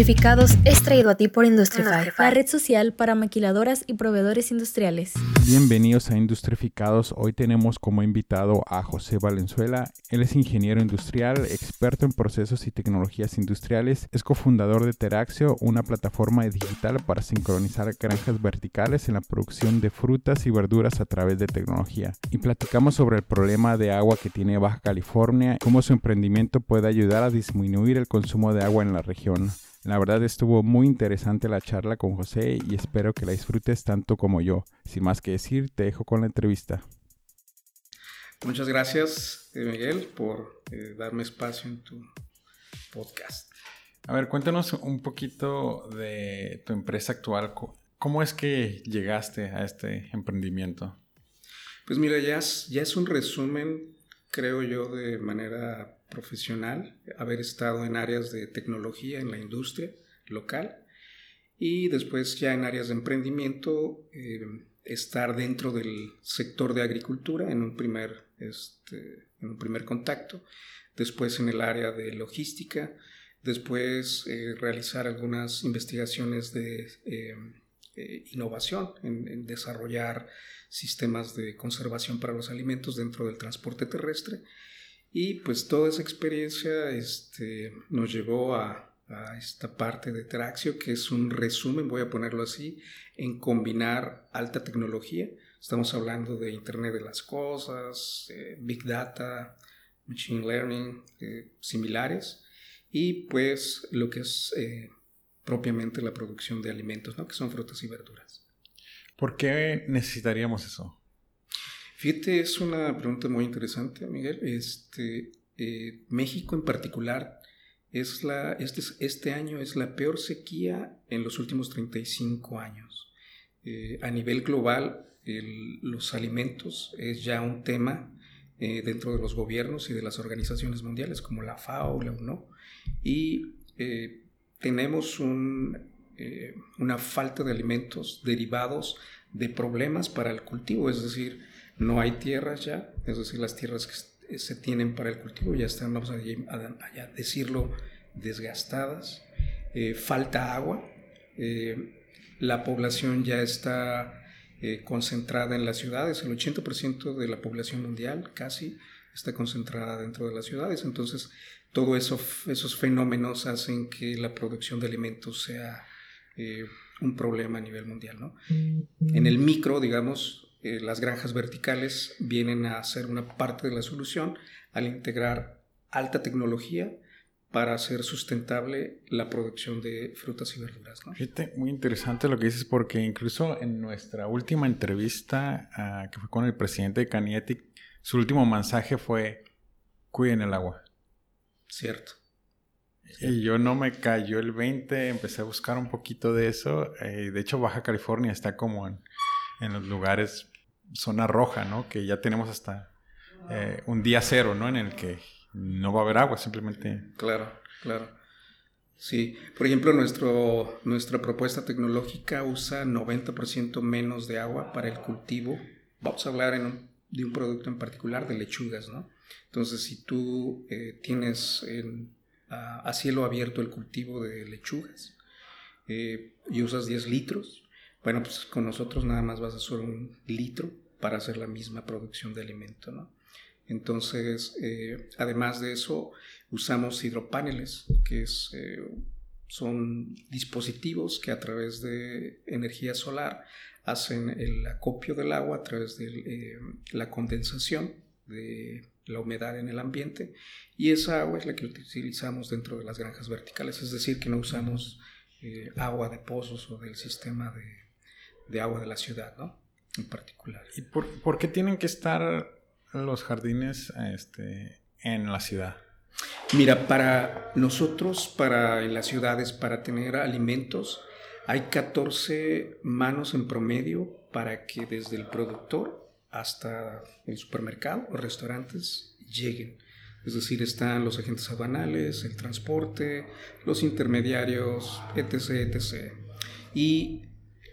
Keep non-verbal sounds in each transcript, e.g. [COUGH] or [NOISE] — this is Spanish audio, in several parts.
Industrificados es traído a ti por Industrify, la red social para maquiladoras y proveedores industriales. Bienvenidos a Industrificados. Hoy tenemos como invitado a José Valenzuela. Él es ingeniero industrial, experto en procesos y tecnologías industriales. Es cofundador de Teraxio, una plataforma digital para sincronizar granjas verticales en la producción de frutas y verduras a través de tecnología. Y platicamos sobre el problema de agua que tiene Baja California, cómo su emprendimiento puede ayudar a disminuir el consumo de agua en la región. La verdad estuvo muy interesante la charla con José y espero que la disfrutes tanto como yo. Sin más que decir, te dejo con la entrevista. Muchas gracias, eh, Miguel, por eh, darme espacio en tu podcast. A ver, cuéntanos un poquito de tu empresa actual. ¿Cómo es que llegaste a este emprendimiento? Pues mira, ya ya es un resumen, creo yo, de manera profesional, haber estado en áreas de tecnología en la industria local y después ya en áreas de emprendimiento, eh, estar dentro del sector de agricultura en un primer, este, en un primer contacto, después en el área de logística, después eh, realizar algunas investigaciones de eh, innovación en desarrollar sistemas de conservación para los alimentos dentro del transporte terrestre y pues toda esa experiencia este, nos llevó a, esta parte de Traxio, que es un resumen, voy a ponerlo así, en combinar alta tecnología. Estamos hablando de Internet de las Cosas, eh, Big Data, Machine Learning, eh, similares, y pues lo que es eh, propiamente la producción de alimentos, ¿no? que son frutas y verduras. ¿Por qué necesitaríamos eso? Fíjate, es una pregunta muy interesante, Miguel. Este, eh, México en particular, es la, este, este, año es la peor sequía en los últimos 35 años. Eh, a nivel global, los alimentos es ya un tema eh, dentro de los gobiernos y de las organizaciones mundiales como la FAO, la UNO, y tenemos un, una falta de alimentos derivados de problemas para el cultivo, es decir, no hay tierras ya, es decir, las tierras que se tienen para el cultivo ya están, vamos a, decirlo, desgastadas, eh, falta agua, eh, la población ya está eh, concentrada en las ciudades, el 80% de la población mundial casi está concentrada dentro de las ciudades, entonces todos eso, esos fenómenos hacen que la producción de alimentos sea un problema a nivel mundial. ¿no? En el micro, digamos, eh, las granjas verticales vienen a ser una parte de la solución al integrar alta tecnología para hacer sustentable la producción de frutas y verduras. Fíjate, muy interesante lo que dices porque incluso en nuestra última entrevista ah, que fue con el presidente de Canietic, su último mensaje fue cuiden el agua. Cierto. Y yo no me cayó el 20, empecé a buscar un poquito de eso. Eh, de hecho, Baja California está como en, en los lugares zona roja, ¿no? Que ya tenemos hasta eh, un día cero, ¿no? En el que no va a haber agua, simplemente. Claro, claro. Sí, por ejemplo, nuestro, nuestra propuesta tecnológica usa 90% menos de agua para el cultivo. Vamos a hablar de un producto en particular, de lechugas, ¿no? Entonces, si tú eh, tienes a, cielo abierto el cultivo de lechugas eh, y usas 10 litros, bueno, pues con nosotros nada más vas a usar un litro para hacer la misma producción de alimento, ¿no? Entonces, eh, además de eso, usamos hidropaneles, que es, eh, son dispositivos que a través de energía solar hacen el acopio del agua a través de eh, la condensación de la humedad en el ambiente y esa agua es la que utilizamos dentro de las granjas verticales, es decir, que no usamos agua de pozos o del sistema de, de agua de la ciudad, ¿no? En particular. ¿Y por, qué tienen que estar los jardines este, en la ciudad? Mira, para nosotros, para en las ciudades, para tener alimentos, hay 14 manos en promedio para que desde el productor hasta el supermercado o restaurantes lleguen. Es decir, están los agentes aduanales, el transporte, los intermediarios, etc., etc. Y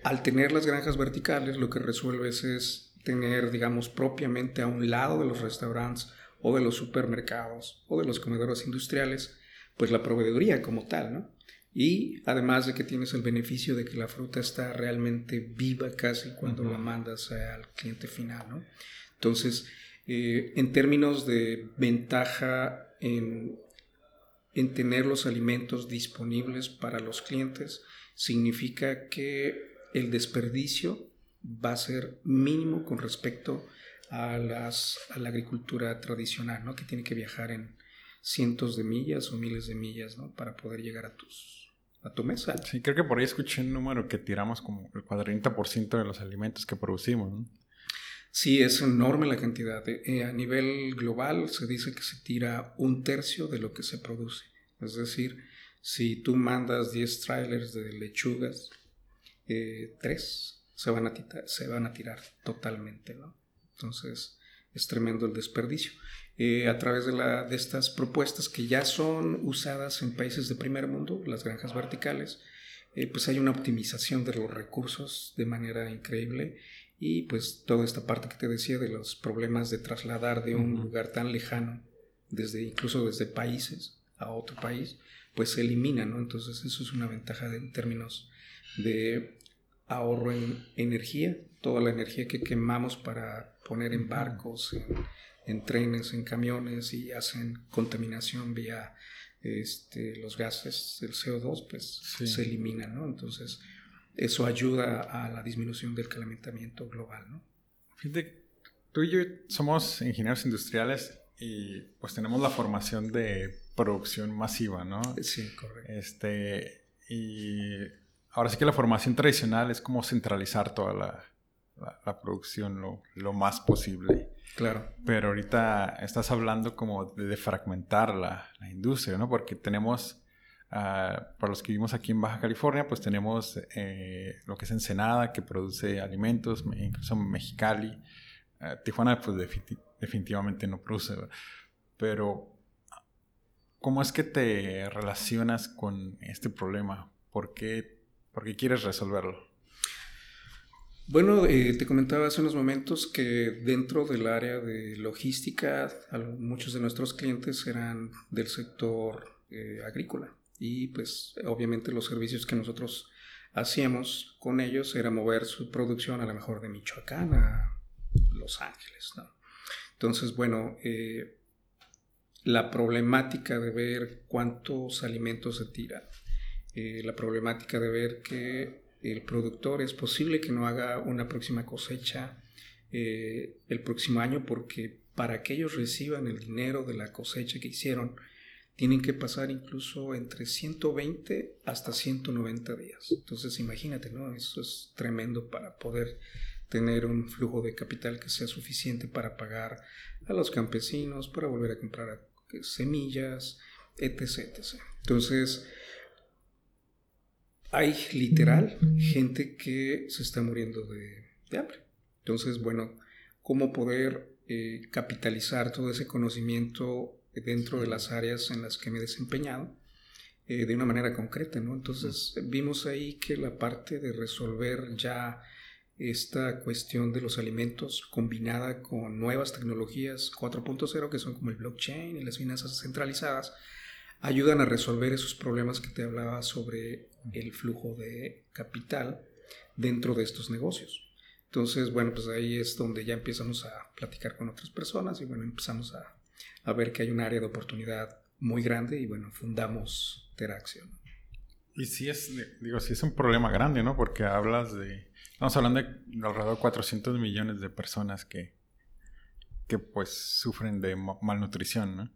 al tener las granjas verticales, lo que resuelves es tener, digamos, propiamente a un lado de los restaurantes o de los supermercados o de los comedores industriales, pues la proveeduría como tal, ¿no? Y además de que tienes el beneficio de que la fruta está realmente viva casi cuando la mandas al cliente final, ¿no? Entonces, eh, en términos de ventaja en, en tener los alimentos disponibles para los clientes, significa que el desperdicio va a ser mínimo con respecto a, las, a la agricultura tradicional, ¿no? que tiene que viajar en cientos de millas o miles de millas ¿no? para poder llegar a tus a tu mesa. Sí, creo que por ahí escuché un número que tiramos como el 40% de los alimentos que producimos. ¿no? Sí, es enorme la cantidad. Eh, a nivel global se dice que se tira un tercio de lo que se produce. Es decir, si tú mandas 10 trailers de lechugas, eh, 3 se van, a se van a tirar totalmente, ¿no? Entonces es tremendo el desperdicio. Eh, a través de, la, de estas propuestas que ya son usadas en países de primer mundo, las granjas verticales, eh, pues hay una optimización de los recursos de manera increíble y pues toda esta parte que te decía de los problemas de trasladar de un lugar tan lejano, desde incluso desde países a otro país, pues se elimina, ¿no? Entonces eso es una ventaja en términos de ahorro en energía, toda la energía que quemamos para poner en barcos, en, trenes, en camiones y hacen contaminación vía este, los gases del CO2, pues se eliminan, ¿no? Entonces eso ayuda a la disminución del calentamiento global, ¿no? Fíjate, tú y yo somos ingenieros industriales y pues tenemos la formación de producción masiva, ¿no? Sí, correcto. Este, y ahora sí que la formación tradicional es como centralizar toda la, la, producción lo, lo, más posible. Claro. Pero ahorita estás hablando como de, fragmentar la, la, industria, ¿no? Porque tenemos, uh, para los que vivimos aquí en Baja California, pues tenemos eh, lo que es Ensenada, que produce alimentos, incluso Mexicali. Uh, Tijuana, pues definitivamente no produce. Pero, ¿cómo es que te relacionas con este problema? ¿Por qué, por qué quieres resolverlo? Bueno, eh, te comentaba hace unos momentos que dentro del área de logística, muchos de nuestros clientes eran del sector eh, agrícola y pues obviamente los servicios que nosotros hacíamos con ellos era mover su producción a lo mejor de Michoacán a Los Ángeles. ¿no? Entonces, bueno, eh, la problemática de ver cuántos alimentos se tiran, la problemática de ver que el productor es posible que no haga una próxima cosecha eh, el próximo año porque para que ellos reciban el dinero de la cosecha que hicieron, tienen que pasar incluso entre 120 hasta 190 días. Entonces imagínate, ¿no? Eso es tremendo para poder tener un flujo de capital que sea suficiente para pagar a los campesinos, para volver a comprar semillas, etc. etc. Entonces, hay literal gente que se está muriendo de, hambre. Entonces, bueno, ¿cómo poder eh, capitalizar todo ese conocimiento dentro de las áreas en las que me he desempeñado eh, de una manera concreta, ¿no? Entonces, vimos ahí que la parte de resolver ya esta cuestión de los alimentos combinada con nuevas tecnologías 4.0 que son como el blockchain y las finanzas centralizadas, ayudan a resolver esos problemas que te hablaba sobre el flujo de capital dentro de estos negocios. Entonces, bueno, pues ahí es donde ya empezamos a platicar con otras personas y bueno, empezamos a, ver que hay un área de oportunidad muy grande y bueno, fundamos Teraxio. Y sí es, digo, sí es un problema grande, ¿no? Porque hablas de, estamos hablando de alrededor de 400 millones de personas que, que pues sufren de malnutrición, ¿no?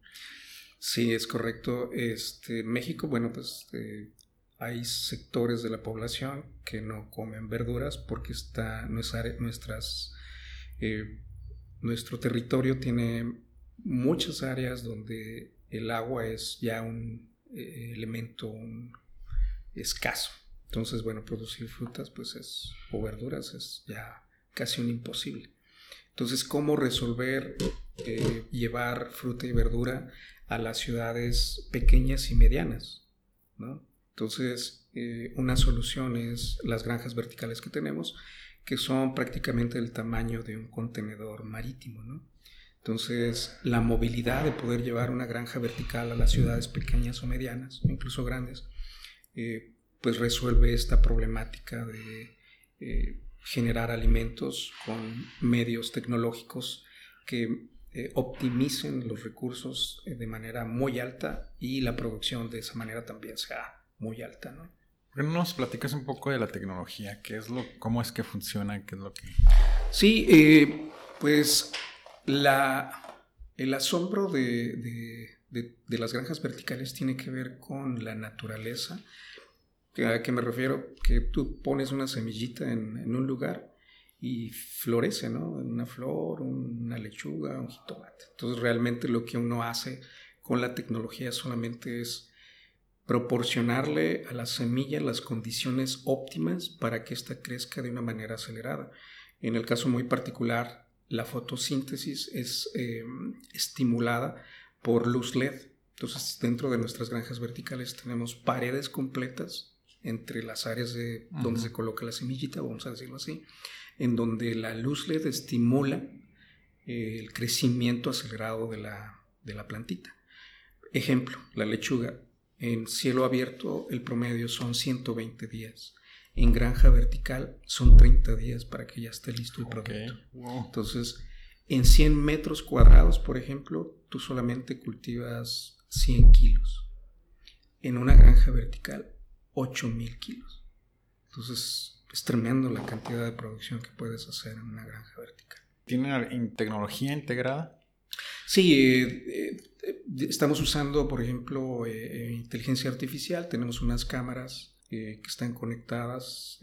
Sí, es correcto. Este, México, bueno, pues eh, hay sectores de la población que no comen verduras porque está nuestras, eh, nuestro territorio tiene muchas áreas donde el agua es ya un eh, elemento escaso. Entonces, bueno, producir frutas pues es, o verduras es ya casi un imposible. Entonces, ¿cómo resolver llevar fruta y verdura a las ciudades pequeñas y medianas. ¿no? Entonces, eh, una solución es las granjas verticales que tenemos, que son prácticamente del tamaño de un contenedor marítimo. ¿no? Entonces, la movilidad de poder llevar una granja vertical a las ciudades pequeñas o medianas, incluso grandes, eh, pues resuelve esta problemática de eh, generar alimentos con medios tecnológicos que eh, optimicen los recursos de manera muy alta y la producción de esa manera también sea muy alta, ¿no? ¿Por qué no nos platicas un poco de la tecnología? ¿Qué es lo, ¿Cómo es que funciona? ¿Qué es lo que...? Sí, pues la, el asombro de, las granjas verticales tiene que ver con la naturaleza. ¿A qué me refiero? Que tú pones una semillita en, un lugar y florece, ¿no? Una flor, una lechuga, un jitomate. Entonces realmente lo que uno hace con la tecnología solamente es proporcionarle a la semilla las condiciones óptimas para que ésta crezca de una manera acelerada. En el caso muy particular la fotosíntesis es eh, estimulada por luz LED. Entonces, dentro de nuestras granjas verticales tenemos paredes completas entre las áreas de donde se coloca la semillita, vamos a decirlo así, en donde la luz LED estimula eh, el crecimiento acelerado de la, de la plantita. Ejemplo, la lechuga. En cielo abierto el promedio son 120 días en granja vertical son 30 días para que ya esté listo el producto. Entonces, en 100 metros cuadrados, por ejemplo, tú solamente cultivas 100 kilos. En una granja vertical, 8000 kilos. Entonces, es tremendo la cantidad de producción que puedes hacer en una granja vertical. ¿Tiene tecnología integrada? Sí, eh, eh, estamos usando, por ejemplo, eh, inteligencia artificial. Tenemos unas cámaras que están conectadas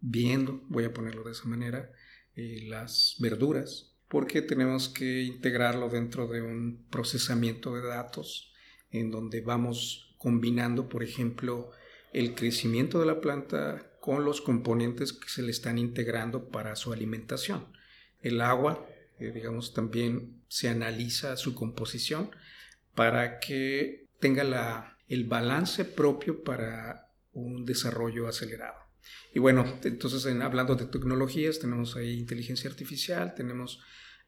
viendo, voy a ponerlo de esa manera, las verduras, porque tenemos que integrarlo dentro de un procesamiento de datos en donde vamos combinando, por ejemplo, el crecimiento de la planta con los componentes que se le están integrando para su alimentación. El agua, eh, digamos, también se analiza su composición para que tenga la, el balance propio para un desarrollo acelerado. Y bueno, entonces en, hablando de tecnologías, tenemos ahí inteligencia artificial, tenemos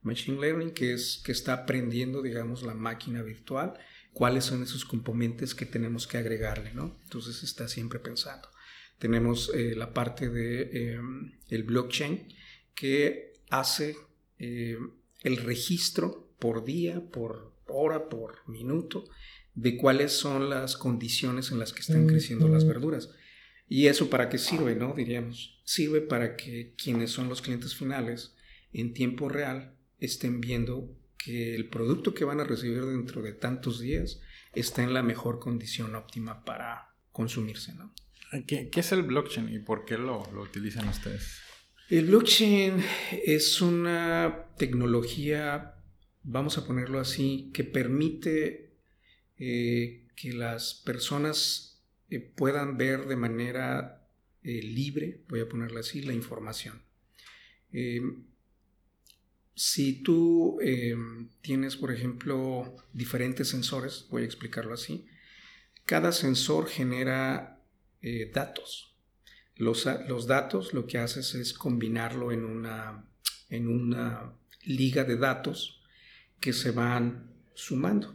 machine learning, que es que está aprendiendo, digamos, la máquina virtual, cuáles son esos componentes que tenemos que agregarle, ¿no? Entonces está siempre pensando. Tenemos eh, la parte de em, el blockchain que hace eh, el registro por día, por hora, por minuto de cuáles son las condiciones en las que están creciendo las verduras. ¿Y eso para qué sirve, no? Diríamos, sirve para que quienes son los clientes finales en tiempo real estén viendo que el producto que van a recibir dentro de tantos días está en la mejor condición óptima para consumirse, ¿no? ¿Qué, es el blockchain y por qué lo, lo utilizan ustedes? El blockchain es una tecnología, vamos a ponerlo así, que permite eh, que las personas eh, puedan ver de manera eh, libre, voy a ponerle así, la información. Si tú tienes, por ejemplo, diferentes sensores, voy a explicarlo así, cada sensor genera datos. Los, los, datos lo que haces es combinarlo en una, en una liga de datos que se van sumando.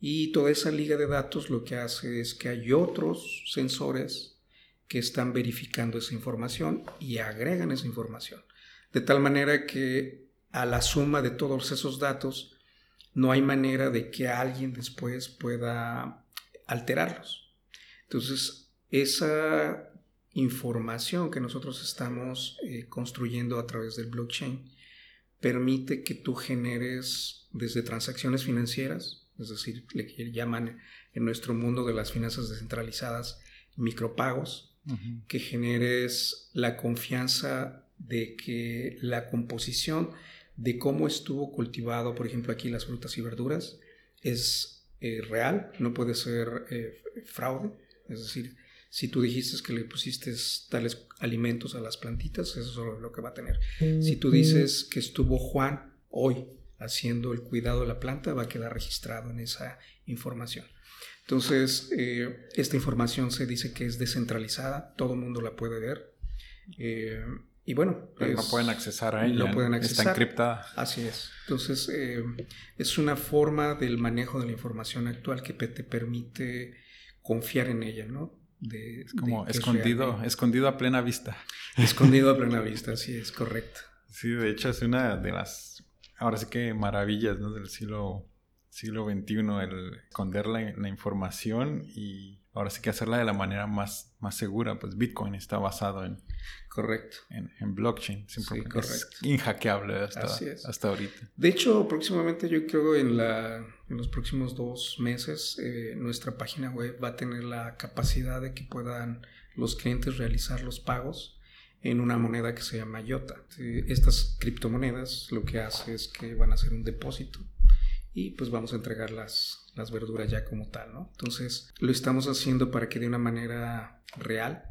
Y toda esa liga de datos lo que hace es que hay otros sensores que están verificando esa información y agregan esa información. De tal manera que a la suma de todos esos datos no hay manera de que alguien después pueda alterarlos. Entonces, esa información que nosotros estamos eh, construyendo a través del blockchain permite que tú generes desde transacciones financieras, es decir, le llaman en nuestro mundo de las finanzas descentralizadas micropagos, que generes la confianza de que la composición de cómo estuvo cultivado, por ejemplo, aquí las frutas y verduras, es eh, real, no puede ser eh, fraude. Es decir, si tú dijiste que le pusiste tales alimentos a las plantitas, eso es lo que va a tener. Si tú dices que estuvo Juan hoy haciendo el cuidado de la planta va a quedar registrado en esa información. Entonces, eh, esta información se dice que es descentralizada, todo el mundo la puede ver. Eh, y bueno, no pueden accesar a ella. No pueden accesar. Está encriptada. Así es. Entonces, eh, es una forma del manejo de la información actual que te permite confiar en ella, ¿no? de... Es como de escondido, escondido a plena vista. Escondido a plena [LAUGHS] vista, sí, es correcto. Sí, de hecho es una de las, ahora sí que maravillas ¿no? del siglo, siglo XXI, el esconder la, la información y ahora sí que hacerla de la manera más, más segura. Pues Bitcoin está basado en, Correcto. en, en blockchain, simplemente es correcto. inhackeable hasta, es. hasta ahorita. De hecho, próximamente yo creo en, la, en los próximos dos meses eh, nuestra página web va a tener la capacidad de que puedan los clientes realizar los pagos en una moneda que se llama IOTA. Estas criptomonedas lo que hace es que van a hacer un depósito y pues vamos a entregar las, las verduras ya como tal, ¿no? Entonces lo estamos haciendo para que de una manera real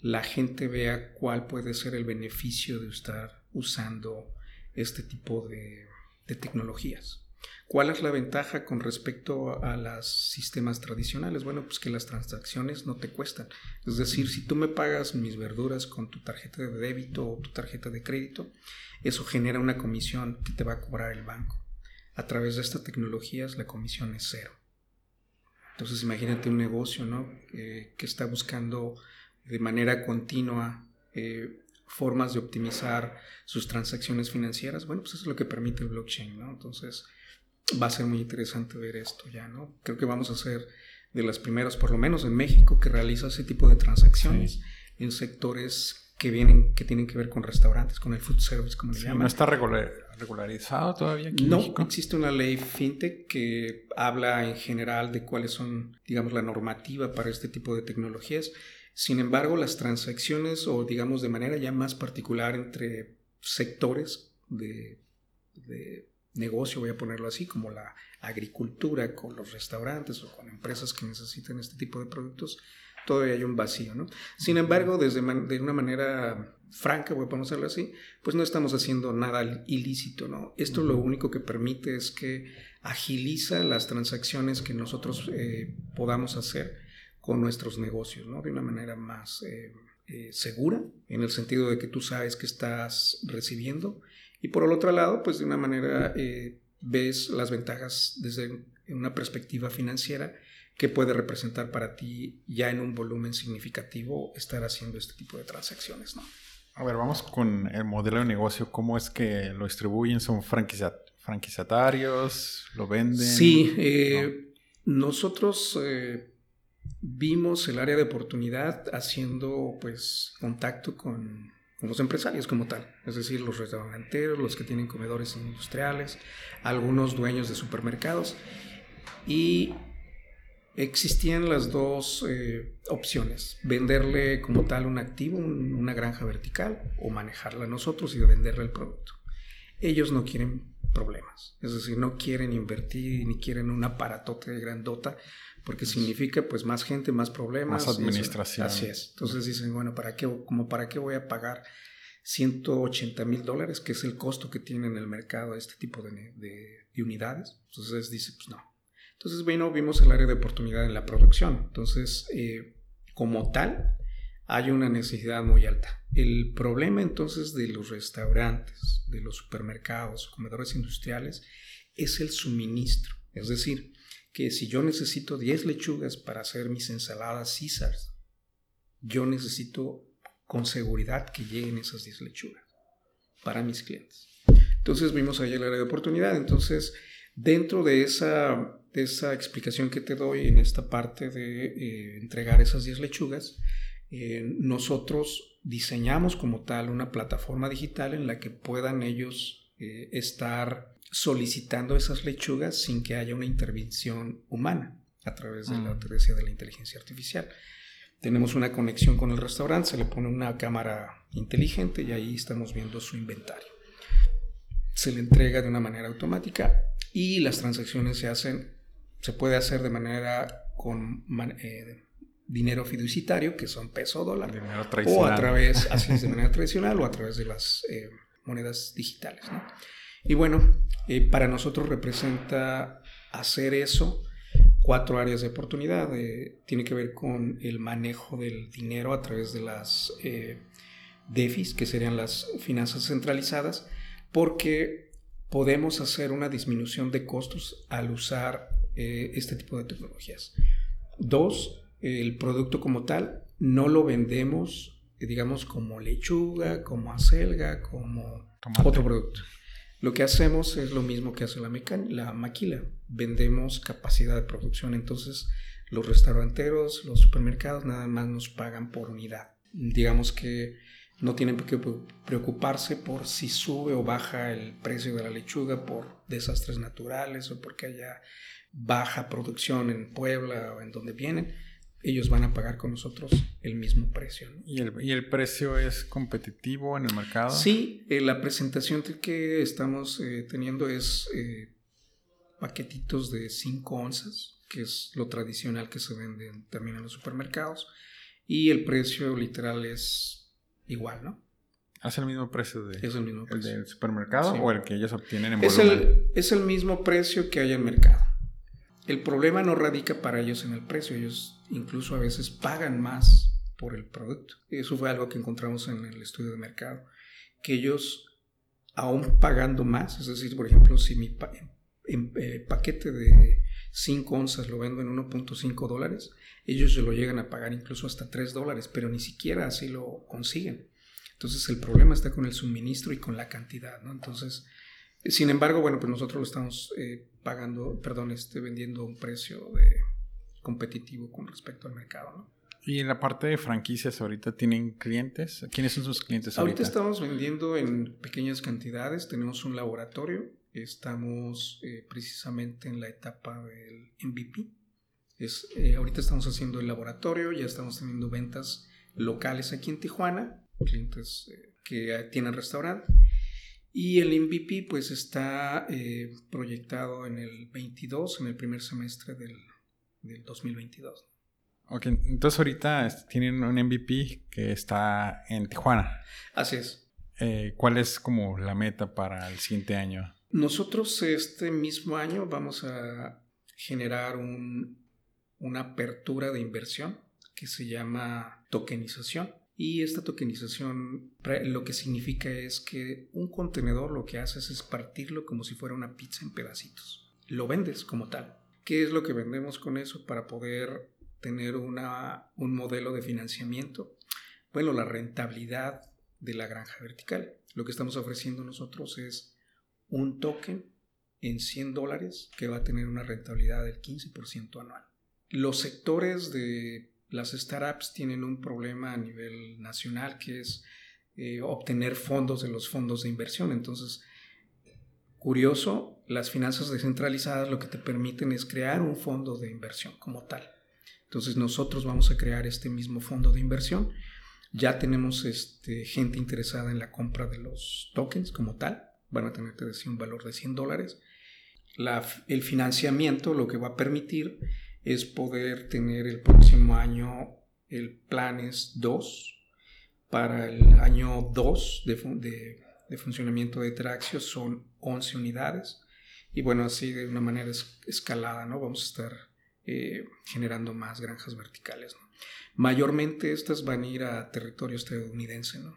la gente vea cuál puede ser el beneficio de estar usando este tipo de, tecnologías. ¿Cuál es la ventaja con respecto a los sistemas tradicionales? Bueno, pues que las transacciones no te cuestan. Es decir, si tú me pagas mis verduras con tu tarjeta de débito o tu tarjeta de crédito, eso genera una comisión que te va a cobrar el banco. A través de estas tecnologías la comisión es cero. Entonces imagínate un negocio ¿no? Eh, que está buscando de manera continua eh, formas de optimizar sus transacciones financieras. Bueno, pues eso es lo que permite el blockchain, ¿no? Entonces va a ser muy interesante ver esto ya, ¿no? Creo que vamos a ser de las primeras, por lo menos en México, que realiza ese tipo de transacciones Sí. en sectores que vienen, que tienen que ver con restaurantes, con el food service, como le Sí, llaman. no está regular- regularizado todavía aquí en No, México. existe una ley fintech que habla en general de cuáles son, digamos, la normativa para este tipo de tecnologías. Sin embargo, las transacciones o, digamos, de manera ya más particular entre sectores de, de negocio, voy a ponerlo así, como la agricultura, con los restaurantes o con empresas que necesitan este tipo de productos, todavía hay un vacío, ¿no? Sin embargo, desde man- de una manera franca, voy a ponerlo así, pues no estamos haciendo nada ilícito, ¿no? Esto lo único que permite es que agiliza las transacciones que nosotros eh, podamos hacer con nuestros negocios, ¿no? De una manera más eh, eh, segura, en el sentido de que tú sabes que estás recibiendo, y por el otro lado, pues de una manera eh, ves las ventajas desde una perspectiva financiera que puede representar para ti ya en un volumen significativo estar haciendo este tipo de transacciones, ¿no? A ver, vamos con el modelo de negocio. ¿Cómo es que lo distribuyen? ¿Son franquicia- franquiciatarios? ¿Lo venden? Sí, eh, nosotros eh, vimos el área de oportunidad haciendo pues contacto con, los empresarios como tal, es decir, los restauranteros, los que tienen comedores industriales, algunos dueños de supermercados y existían las dos eh, opciones, venderle como tal un activo, un- una granja vertical o manejarla nosotros y venderle el producto. Ellos no quieren problemas, es decir, no quieren invertir ni quieren un aparatote grandota porque significa pues más gente, más problemas. Más administración. Así es. Entonces dicen, bueno, ¿para qué, como para qué voy a pagar 180 mil dólares, que es el costo que tiene en el mercado este tipo de, de- de unidades? Entonces dice, pues no. Entonces, bueno, vimos el área de oportunidad en la producción. Entonces, eh, como tal, hay una necesidad muy alta. El problema entonces de los restaurantes, de los supermercados, comedores industriales, es el suministro. Es decir, que si yo necesito 10 lechugas para hacer mis ensaladas Caesars, yo necesito con seguridad que lleguen esas 10 lechugas para mis clientes. Entonces vimos ahí el área de oportunidad. Entonces, dentro de esa, de esa explicación que te doy en esta parte de eh, entregar esas 10 lechugas, eh, nosotros diseñamos como tal una plataforma digital en la que puedan ellos eh, estar solicitando esas lechugas sin que haya una intervención humana a través de la, Mm. te decía, de la inteligencia artificial. Tenemos una conexión con el restaurante, se le pone una cámara inteligente y ahí estamos viendo su inventario. Se le entrega de una manera automática y las transacciones se hacen, se puede hacer de manera con eh, dinero fiduciario, que son peso o dólar, o a través, así es, de [LAUGHS] manera tradicional, o a través de las eh, monedas digitales. ¿no? Y bueno, eh, para nosotros representa hacer eso cuatro áreas de oportunidad. eh, tiene que ver con el manejo del dinero a través de las eh, DEFIs, que serían las finanzas centralizadas, porque podemos hacer una disminución de costos al usar eh, este tipo de tecnologías. Dos, el producto como tal, no lo vendemos, digamos, como lechuga, como acelga, como otro producto. Lo que hacemos es lo mismo que hace la, la maquila. Vendemos capacidad de producción. Entonces, los restauranteros, los supermercados, nada más nos pagan por unidad. Digamos que no tienen que preocuparse por si sube o baja el precio de la lechuga por desastres naturales o porque haya baja producción en Puebla o en donde vienen ellos van a pagar con nosotros el mismo precio. ¿Y, el, precio es competitivo en el mercado? Sí, eh, la presentación que estamos eh, teniendo es eh, paquetitos de 5 onzas, que es lo tradicional que se vende también en los supermercados, y el precio literal es igual, ¿no? ¿Es el mismo precio, de, es el, mismo precio. del supermercado o el que ellos obtienen en es El, es el mismo precio que hay en el mercado. El problema no radica para ellos en el precio, ellos incluso a veces pagan más por el producto. Eso fue algo que encontramos en el estudio de mercado, que ellos, aún pagando más, es decir, por ejemplo, si mi eh, paquete de 5 onzas lo vendo en 1.5 dólares, ellos se lo llegan a pagar incluso hasta 3 dólares, pero ni siquiera así lo consiguen. Entonces el problema está con el suministro y con la cantidad. Entonces, sin embargo, bueno, pues nosotros lo estamos eh, pagando, perdón, este, vendiendo a un precio de competitivo con respecto al mercado, ¿no? Y en la parte de franquicias, ahorita tienen clientes. ¿Quiénes son sus clientes ahorita? Ahorita estamos vendiendo en pequeñas cantidades. Tenemos un laboratorio. Estamos eh, precisamente en la etapa del MVP. Es, eh, ahorita estamos haciendo el laboratorio. Ya estamos teniendo ventas locales aquí en Tijuana. Clientes que tienen restaurante. Y el MVP pues está eh, proyectado en el 22, en el primer semestre del, 2022. Ok, entonces ahorita tienen un MVP que está en Tijuana. Así es. Eh, ¿Cuál es como la meta para el siguiente año? Nosotros este mismo año vamos a generar una apertura de inversión que se llama tokenización. Y esta tokenización lo que significa es que un contenedor lo que haces es partirlo como si fuera una pizza en pedacitos. Lo vendes como tal. ¿Qué es lo que vendemos con eso para poder tener una, un modelo de financiamiento? Bueno, la rentabilidad de la granja vertical. Lo que estamos ofreciendo nosotros es un token en 100 dólares que va a tener una rentabilidad del 15% anual. Los sectores de las startups tienen un problema a nivel nacional que es eh, obtener fondos de los fondos de inversión. Entonces, curioso, las finanzas descentralizadas lo que te permiten es crear un fondo de inversión como tal. Entonces nosotros vamos a crear este mismo fondo de inversión. Ya tenemos este, gente interesada en la compra de los tokens como tal. Van a tener, que decir, un valor de 100 dólares. el financiamiento lo que va a permitir es poder tener el próximo año el Planes 2. Para el año 2 de, de, funcionamiento de Traxio son 11 unidades. Y bueno, así de una manera escalada, ¿no? Vamos a estar eh, generando más granjas verticales, Mayormente estas van a ir a territorio estadounidense, ¿no?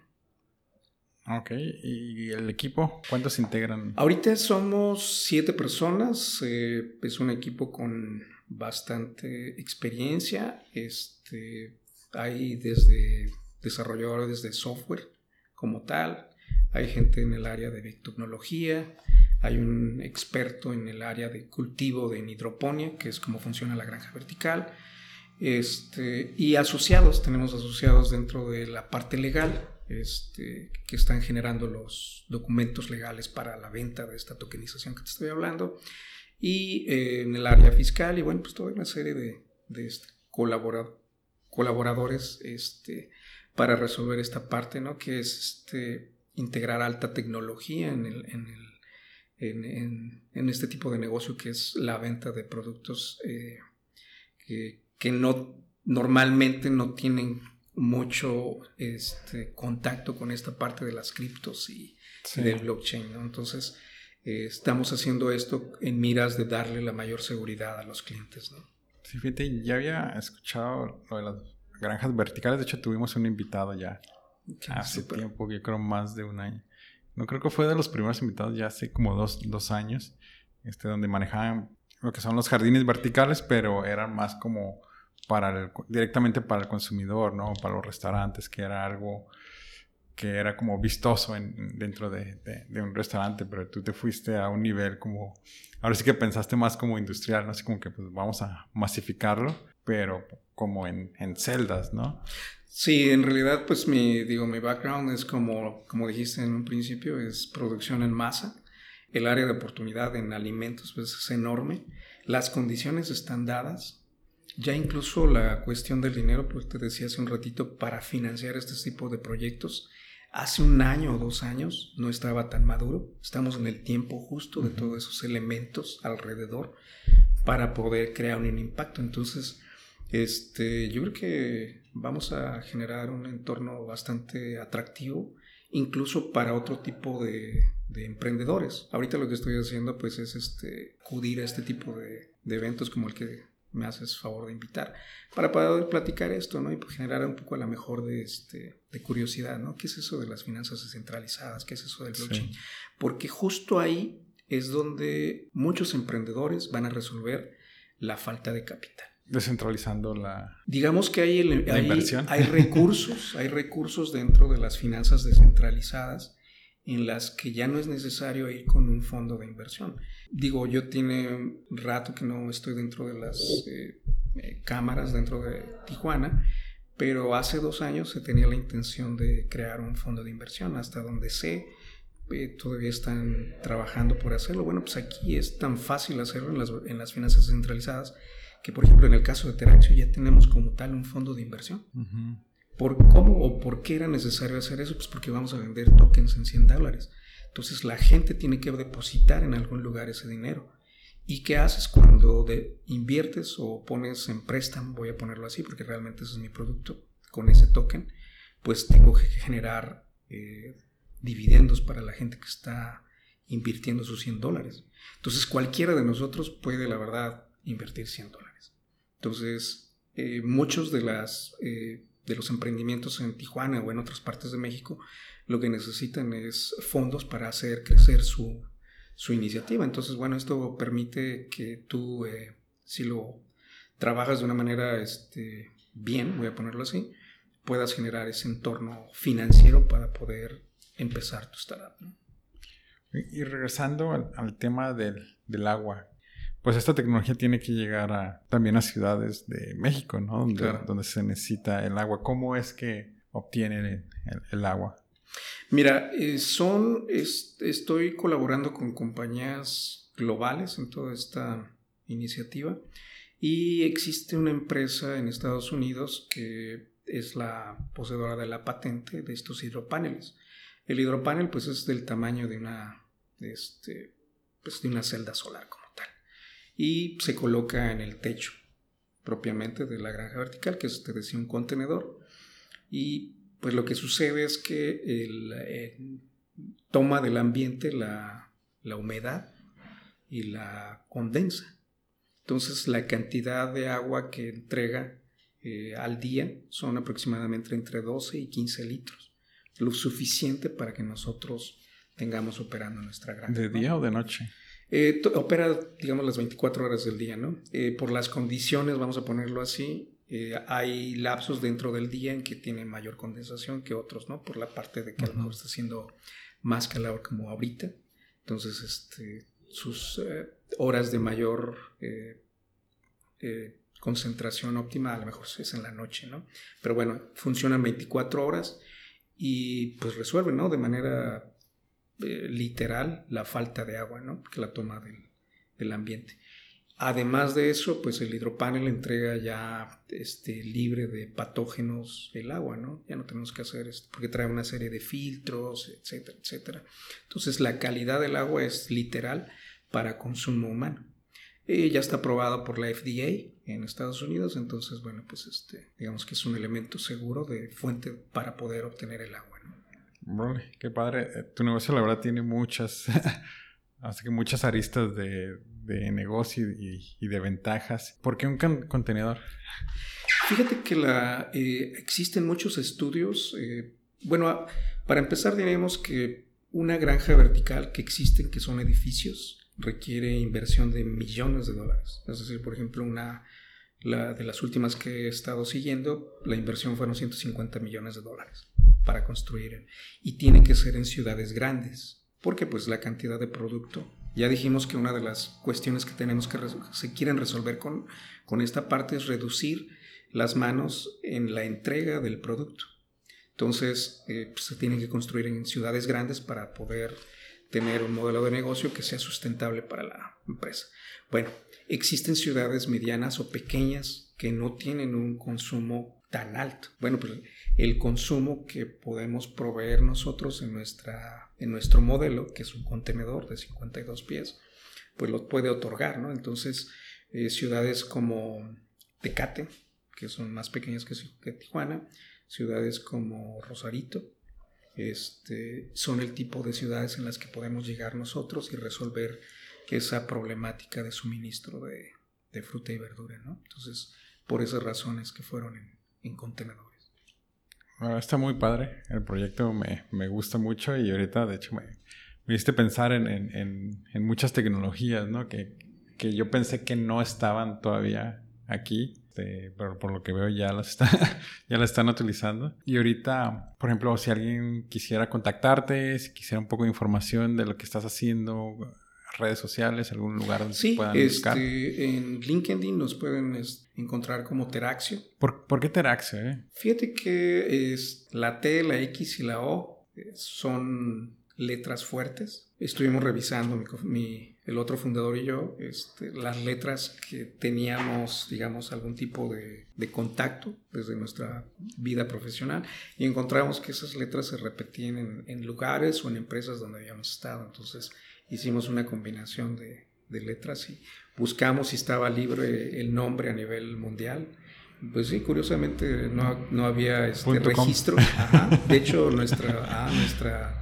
Ok, ¿y el equipo? ¿Cuántos integran? Ahorita somos siete personas, eh, es un equipo con bastante experiencia. Este, hay desde desarrolladores de software como tal, hay gente en el área de biotecnología, hay un experto en el área de cultivo de hidroponía, que es cómo funciona la granja vertical. Este, y asociados, tenemos asociados dentro de la parte legal, este, que están generando los documentos legales para la venta de esta tokenización que te estoy hablando y eh, en el área fiscal y bueno, pues toda una serie de, de este, colaboradores este, para resolver esta parte, ¿no? Que es este, integrar alta tecnología en, el, en, el, en, en, este tipo de negocio que es la venta de productos eh, que, que, no normalmente no tienen mucho este, contacto con esta parte de las criptos y, del blockchain, ¿no? Entonces, eh, estamos haciendo esto en miras de darle la mayor seguridad a los clientes. ¿no? Sí, fíjate, ya había escuchado lo de las granjas verticales. De hecho, tuvimos un invitado ya hace tiempo, yo creo más de un año. No creo que fue de los primeros invitados, ya hace como dos, dos años, este, donde manejaban lo que son los jardines verticales, pero eran más como para el, directamente para el consumidor, ¿no? Para los restaurantes, que era algo que era como vistoso en, dentro de, un restaurante, pero tú te fuiste a un nivel como, ahora sí que pensaste más como industrial, ¿no? Así como que pues vamos a masificarlo, pero como en, en celdas, ¿no? Sí, en realidad pues mi, digo, mi background es como, como dijiste en un principio, es producción en masa. El área de oportunidad en alimentos pues es enorme. Las condiciones están dadas. Ya incluso la cuestión del dinero, pues te decía hace un ratito, para financiar este tipo de proyectos, hace un año o dos años no estaba tan maduro. Estamos en el tiempo justo de todos esos elementos alrededor para poder crear un impacto. Entonces, este, yo creo que vamos a generar un entorno bastante atractivo, incluso para otro tipo de, emprendedores. Ahorita lo que estoy haciendo, pues, es este, acudir a este tipo de, de eventos como el que me haces favor de invitar para poder platicar esto, ¿no? Y pues generar un poco a la mejor de, este, de curiosidad, ¿no? ¿Qué es eso de las finanzas descentralizadas? ¿Qué es eso del blockchain? Porque justo ahí es donde muchos emprendedores van a resolver la falta de capital. Descentralizando la Digamos que hay, inversión. hay recursos, hay recursos dentro de las finanzas descentralizadas en las que ya no es necesario ir con un fondo de inversión. Digo, yo tiene rato que no estoy dentro de las eh, eh, cámaras dentro de Tijuana, pero hace dos años se tenía la intención de crear un fondo de inversión, hasta donde sé, eh, todavía están trabajando por hacerlo. Bueno, pues aquí es tan fácil hacerlo en las, en las finanzas centralizadas que, por ejemplo, en el caso de Teraxio ya tenemos como tal un fondo de inversión. ¿Por cómo o por qué era necesario hacer eso? Pues porque vamos a vender tokens en 100 dólares. Entonces la gente tiene que depositar en algún lugar ese dinero. ¿Y qué haces cuando inviertes o pones en préstamo, voy a ponerlo así porque realmente ese es mi producto, con ese token? Pues tengo que generar eh, dividendos para la gente que está invirtiendo sus 100 dólares. Entonces cualquiera de nosotros puede, la verdad, invertir 100 dólares. Entonces, eh, muchos de las... Eh, de los emprendimientos en Tijuana o en otras partes de México, lo que necesitan es fondos para hacer crecer su, iniciativa. Entonces, bueno, esto permite que tú, eh, si lo trabajas de una manera este, bien, voy a ponerlo así, puedas generar ese entorno financiero para poder empezar tu startup. Y regresando al, tema del, del, agua, pues esta tecnología tiene que llegar a, también a ciudades de México, ¿no? Donde, se necesita el agua. ¿Cómo es que obtienen el, agua? Mira, eh, son, estoy colaborando con compañías globales en toda esta iniciativa y existe una empresa en Estados Unidos que es la poseedora de la patente de estos hidropaneles. El hidropanel pues es del tamaño de una, este, pues, de una celda solar y se coloca en el techo propiamente de la granja vertical, que es, te decía, un contenedor. Y pues lo que sucede es que el, toma del ambiente la, humedad y la condensa. Entonces la cantidad de agua que entrega eh, al día son aproximadamente entre 12 y 15 litros, lo suficiente para que nosotros tengamos operando nuestra granja. ¿De día o de noche? Eh, opera, digamos, las 24 horas del día, ¿no? Eh, por las condiciones, vamos a ponerlo así, eh, hay lapsos dentro del día en que tiene mayor condensación que otros, ¿no? Por la parte de que a lo mejor está haciendo más calor como ahorita. Entonces, este, sus horas de mayor concentración óptima a lo mejor es en la noche, ¿no? Pero bueno, funcionan 24 horas y pues resuelven, ¿no? De manera eh, literal la falta de agua, ¿no? Que la toma del, ambiente. Además de eso, pues el hidropanel entrega ya este, libre de patógenos el agua, ¿no? Ya no tenemos que hacer esto, porque trae una serie de filtros, etcétera, etcétera. Entonces la calidad del agua es literal para consumo humano. Eh, ya está aprobado por la FDA en Estados Unidos, entonces, bueno, pues este, digamos que es un elemento seguro de fuente para poder obtener el agua, ¿no? qué padre. Eh, tu negocio, la verdad, tiene muchas, [LAUGHS] así que muchas aristas de, negocio y, de ventajas. ¿Por qué un contenedor? Fíjate que la, eh, existen muchos estudios. Eh, bueno, para empezar, diremos que una granja vertical que existen, que son edificios, requiere inversión de millones de dólares. Es decir, por ejemplo, una La, de las últimas que he estado siguiendo, la inversión fueron 150 millones de dólares para construir. Y tiene que ser en ciudades grandes, porque pues la cantidad de producto. Ya dijimos que una de las cuestiones que tenemos que se quieren resolver con, con esta parte es reducir las manos en la entrega del producto. Entonces, eh, pues, se tienen que construir en ciudades grandes para poder tener un modelo de negocio que sea sustentable para la empresa. Bueno, existen ciudades medianas o pequeñas que no tienen un consumo tan alto. Bueno, pues el consumo que podemos proveer nosotros en, nuestra, en nuestro modelo, que es un contenedor de 52 pies, pues lo puede otorgar, ¿no? Entonces, eh, ciudades como Tecate, que son más pequeñas que, Tijuana, ciudades como Rosarito, este, son el tipo de ciudades en las que podemos llegar nosotros y resolver esa problemática de suministro de, fruta y verdura, ¿no? Entonces, por esas razones que fueron en, contenedores. está muy padre, el proyecto me, gusta mucho y ahorita, de hecho, me, me hiciste pensar en, muchas tecnologías, ¿no? Que, que yo pensé que no estaban todavía aquí este, pero por lo que veo ya las, está, [LAUGHS] ya la están utilizando. Y ahorita, por ejemplo, si alguien quisiera contactarte, si quisiera un poco de información de lo que estás haciendo, redes sociales, algún lugar donde se puedan buscar. Sí, en LinkedIn nos pueden encontrar como Teraxio. ¿Por, ¿por qué Teraxio? Eh? Fíjate que es la T, la X y la O eh, son letras fuertes. Estuvimos revisando mi, mi el otro fundador y yo, este, las letras que teníamos, digamos, algún tipo de, contacto desde nuestra vida profesional y encontramos que esas letras se repetían en, lugares o en empresas donde habíamos estado. Entonces hicimos una combinación de, letras y buscamos si estaba libre el nombre a nivel mundial. Pues sí, curiosamente no, había este registro. De hecho, [LAUGHS] nuestra, ah, nuestra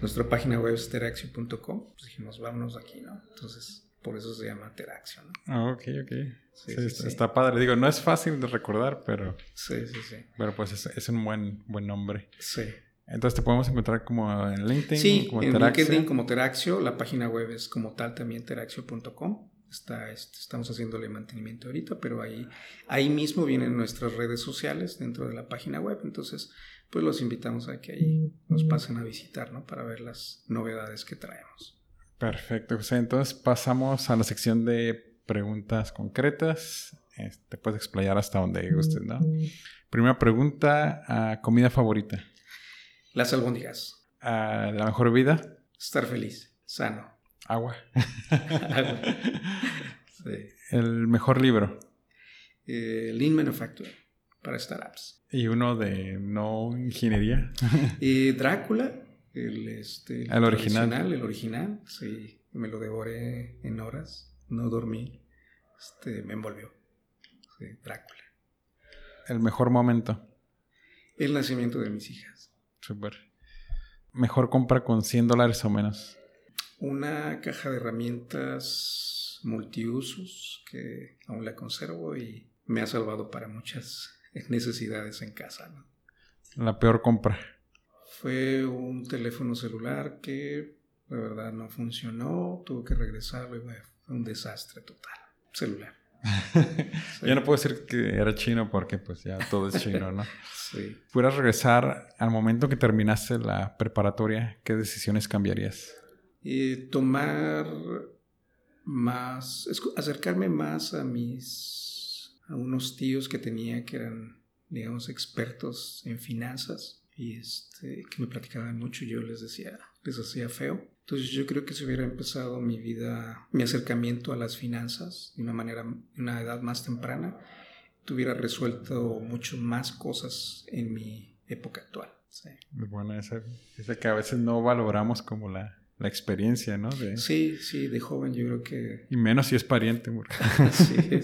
nuestra página web es teraxio.com. Pues dijimos, vámonos aquí, ¿no? Entonces, por eso se llama Teraxio, ¿no? Ah, ok, ok. Sí, está, padre. Digo, no es fácil de recordar, pero... Sí, sí, sí. Pero pues es, un buen, buen nombre. Sí. Entonces te podemos encontrar como en LinkedIn. Sí, como en LinkedIn como Teraxio. La página web es como tal también teraxio.com. Está, este, estamos haciéndole mantenimiento ahorita, pero ahí, ahí mismo vienen nuestras redes sociales dentro de la página web. Entonces, pues los invitamos a que ahí nos pasen a visitar, ¿no? Para ver las novedades que traemos. Perfecto, José. Entonces pasamos a la sección de preguntas concretas. Te este, puedes explayar hasta donde gustes, ¿no? Primera pregunta, ah, ¿comida favorita? Las albóndigas. Ah, ¿La mejor vida? Estar feliz, sano. Agua. Agua. [LAUGHS] Sí. ¿El mejor libro? Eh, Lean Manufacturing para startups. ¿Y uno de no ingeniería? y Drácula, el, este, el, original. El original, sí. Me lo devoré en horas, no dormí. Este, me envolvió. Sí, Drácula. ¿El mejor momento? El nacimiento de mis hijas. Súper. ¿Mejor compra con 100 dólares o menos? Una caja de herramientas multiusos que aún la conservo y me ha salvado para muchas necesidades en casa. La peor compra. Fue un teléfono celular que de verdad no funcionó, tuve que regresarlo y fue un desastre total. Celular. [LAUGHS] Yo no puedo decir que era chino porque pues ya todo es chino, ¿no? [LAUGHS] sí. ¿Pudieras regresar al momento que terminaste la preparatoria? ¿Qué decisiones cambiarías? Eh, tomar más, acercarme más a mis a unos tíos que tenía que eran, digamos, expertos en finanzas y este, que me platicaban mucho yo les decía, les hacía feo. Entonces yo creo que si hubiera empezado mi vida, mi acercamiento a las finanzas de una manera, una edad más temprana, tuviera resuelto mucho más cosas en mi época actual. Sí. Bueno, esa, esa que a veces no valoramos como la, la experiencia, ¿no? Sí, sí, de joven yo creo que... Y menos si es pariente. [LAUGHS] sí,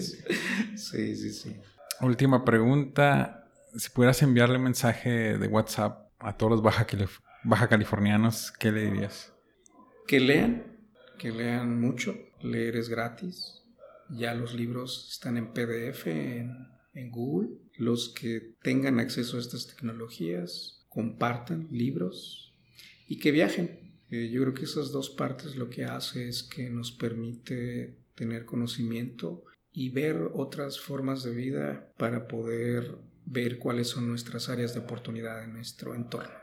sí, sí, sí. Última pregunta. Si pudieras enviarle mensaje de WhatsApp a todos los baja, baja californianos, ¿qué le dirías? Que lean, que lean mucho. Leer es gratis. Ya los libros están en PDF, en, Google. Los que tengan acceso a estas tecnologías, compartan libros y que viajen eh, yo creo que esas dos partes lo que hace es que nos permite tener conocimiento y ver otras formas de vida para poder ver cuáles son nuestras áreas de oportunidad en nuestro entorno.